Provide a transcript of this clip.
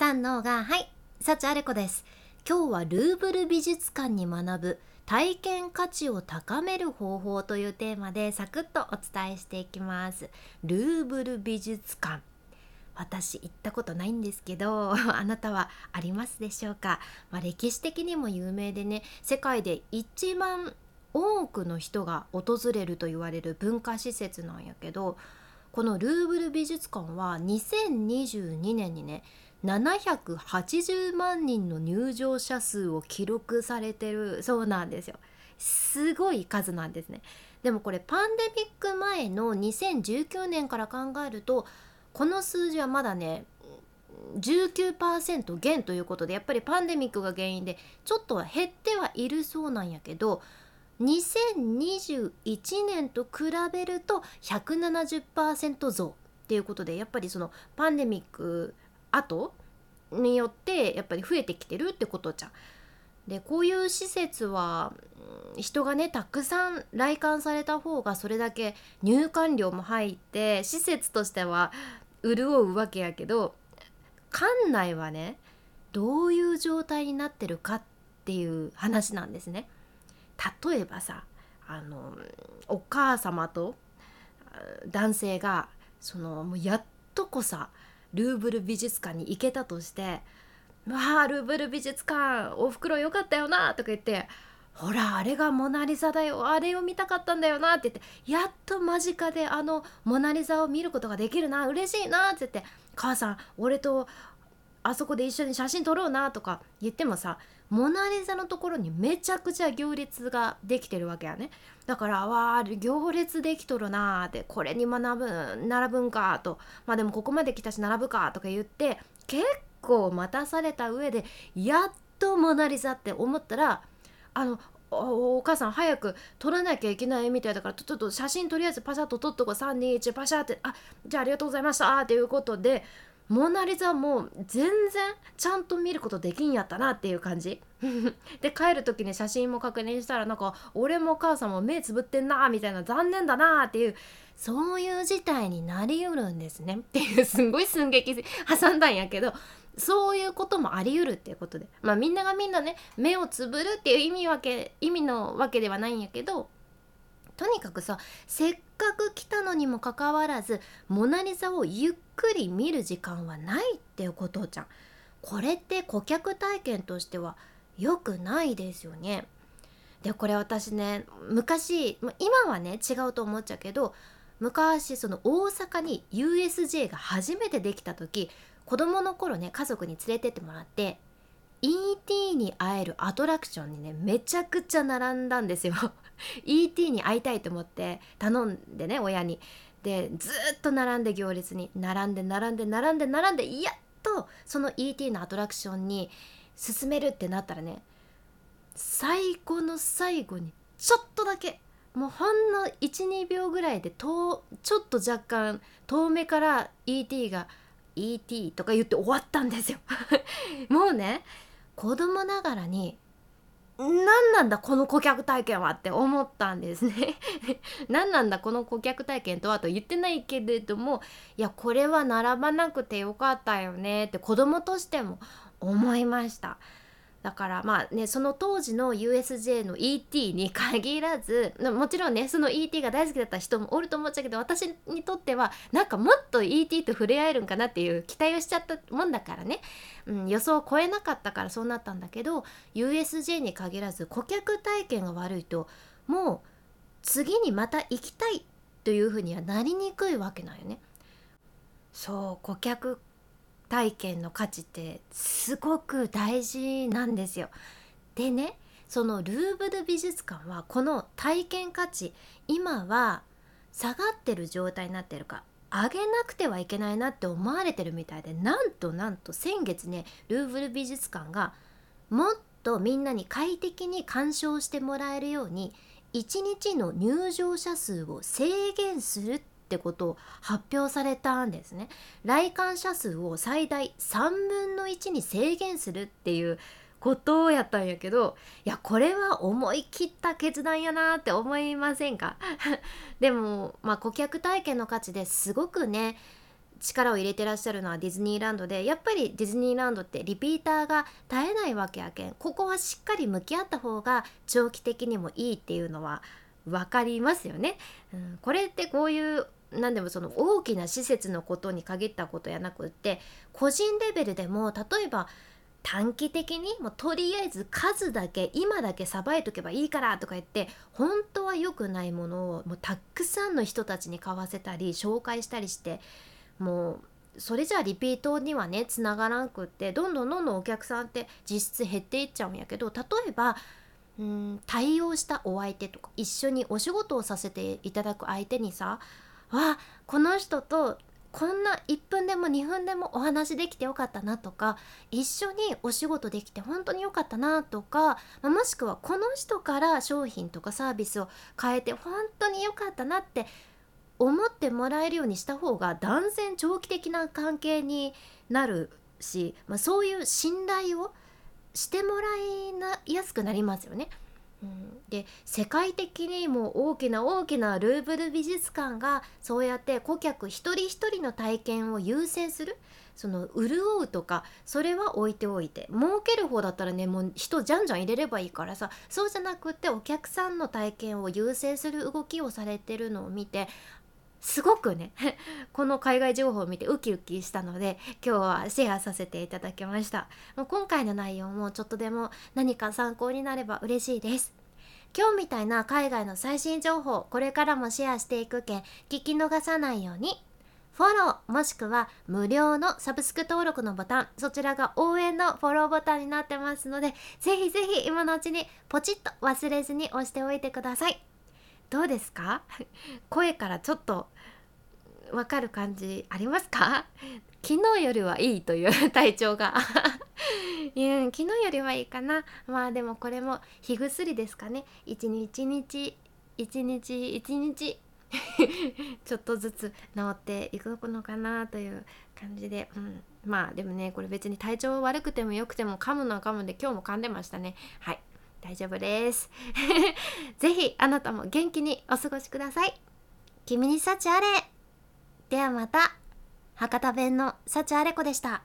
三のがはい幸あれ子です。今日はルーブル美術館に学ぶ体験価値を高める方法というテーマでサクッとお伝えしていきます。ルーブル美術館。私行ったことないんですけど あなたはありますでしょうか、まあ、歴史的にも有名でね世界で一番多くの人が訪れると言われる文化施設なんやけどこのルーブル美術館は2022年にね780万人の入場者数を記録されてるそうなんですよ。すごい数なんですね。でもこれパンデミック前の2019年から考えるとこの数字はまだね19%減ということでやっぱりパンデミックが原因でちょっとは減ってはいるそうなんやけど2021年と比べると170%増っていうことでやっぱりそのパンデミック後によってやっぱり増えてきてるってことじゃん。でこういう施設は人がねたくさん来館された方がそれだけ入館料も入って施設としては潤うわけやけど館内はねどういう状態になってるかっていう話なんですね。例えばさあのお母様と男性がそのもうやっとこさルーブル美術館に行けたとして「わあルーブル美術館おふくろよかったよな」とか言って「ほらあれがモナ・リザだよ。あれを見たかったんだよな」って言ってやっと間近であのモナ・リザを見ることができるな。嬉しいなって言って「母さん俺とあそこで一緒に写真撮ろうな」とか言ってもさモナ・リザのところにめちゃくちゃ行列ができてるわけやね。だからわあ行列できとるなーってこれに学ぶ並ぶんかと。まあでもここまで来たし並ぶかとか言って結構待たされた上でやっとモナ・リザって思ったらあのお母さん早く撮らなきゃいけないみたいだからちょっと写真とりあえずパシャッと撮っとこう。321パシャってあじゃあありがとうございましたっていうことでモナ・リザも全然ちゃんと見ることできんやったなっていう感じ。で帰る時に写真も確認したらなんか俺も母さんも目つぶってんなみたいな残念だなっていうそういう事態になりうるんですね。っていうすんごい寸劇挟んだんやけどそういうこともあり得るっていうことで。まあみんながみんなね目をつぶるっていう意味わけ意味のわけではないんやけどとにかくさせっかく来たのにもかかわらずモナ・リザをゆっくり見る時間はないっていうことじゃん。これって顧客体験としては良くないですよね。でこれ私ね昔今はね違うと思っちゃうけど昔その大阪に USJ が初めてできた時子供の頃ね家族に連れてってもらってイン ET に会えるアトラクションにねめちゃくちゃ並んだんですよ。ET に会いたいと思って頼んでね親に。でずっと並んで行列に並んで並んで並んで並んでやっとその ET のアトラクションに進めるってなったらね最後の最後にちょっとだけもうほんの12秒ぐらいでとちょっと若干遠目から ET が ET とか言って終わったんですよ。もうね子供ながらに何なんだこの顧客体験はって思ったんですね 何なんだこの顧客体験とはと言ってないけれどもいやこれは並ばなくてよかったよねって子供としても思いました。だからまあねその当時の USJ の ET に限らずもちろんねその ET が大好きだった人もおると思っちゃうけど私にとってはなんかもっと ET と触れ合えるんかなっていう期待をしちゃったもんだからね、うん、予想を超えなかったからそうなったんだけど USJ に限らず顧客体験が悪いともう次にまた行きたいというふうにはなりにくいわけなんよね。そう顧客体験の価値ってすごく大事なんですよ。でねそのルーブル美術館はこの体験価値今は下がってる状態になってるか上げなくてはいけないなって思われてるみたいでなんとなんと先月ねルーブル美術館がもっとみんなに快適に鑑賞してもらえるように1日の入場者数を制限するっってことを発表されたんですね。来館者数を最大3分の1に制限するっていうことをやったんやけどいやこれは思い切った決断やなって思いませんか？でもまあ顧客体験の価値ですごくね力を入れてらっしゃるのはディズニーランドでやっぱりディズニーランドってリピーターが絶えないわけやけんここはしっかり向き合った方が長期的にもいいっていうのは分かりますよね。うん、これってこういう何でもその大きな施設のことに限ったことやなくって個人レベルでも例えば短期的にもうとりあえず数だけ今だけさばいとけばいいからとか言って本当は良くないものをもうたくさんの人たちに買わせたり紹介したりしてもうそれじゃあリピートにはねつながらんくってどんどんどんどんお客さんって実質減っていっちゃうんやけど例えばうん対応したお相手とか一緒にお仕事をさせていただく相手にさわこの人とこんな1分でも2分でもお話できてよかったなとか一緒にお仕事できて本当によかったなとかもしくはこの人から商品とかサービスを変えて本当によかったなって思ってもらえるようにした方が断然長期的な関係になるし、まあ、そういう信頼をしてもらいやすくなりますよね。うん、で世界的にも大きな大きなルーブル美術館がそうやって顧客一人一人の体験を優先する。その潤うとかそれは置いておいて。儲ける方だったらねもう人じゃんじゃん入れればいいからさ。そうじゃなくってお客さんの体験を優先する動きをされてるのを見てすごくね この海外情報を見てウキウキしたので今日はシェアさせていただきました。今回の内容もちょっとでも何か参考になれば嬉しいです。今日みたいな海外の最新情報これからもシェアしていくけん聞き逃さないように。フォローもしくは無料のサブスク登録のボタンそちらが応援のフォローボタンになってますのでぜひぜひ今のうちにポチッと忘れずに押しておいてください。どうですか？声からちょっとわかる感じありますか？昨日よりはいいという体調が。うん、昨日よりはいいかな。まあでもこれも火薬ですかね。一日一日一日一日ちょっとずつ治っていくのかなという感じで、うん、まあでもねこれ別に体調悪くてもよくても噛むのは噛むんで今日も噛んでましたね。はい。大丈夫です。ぜひあなたも元気にお過ごしください。君に幸あれ。ではまた。博多弁の幸あれ子でした。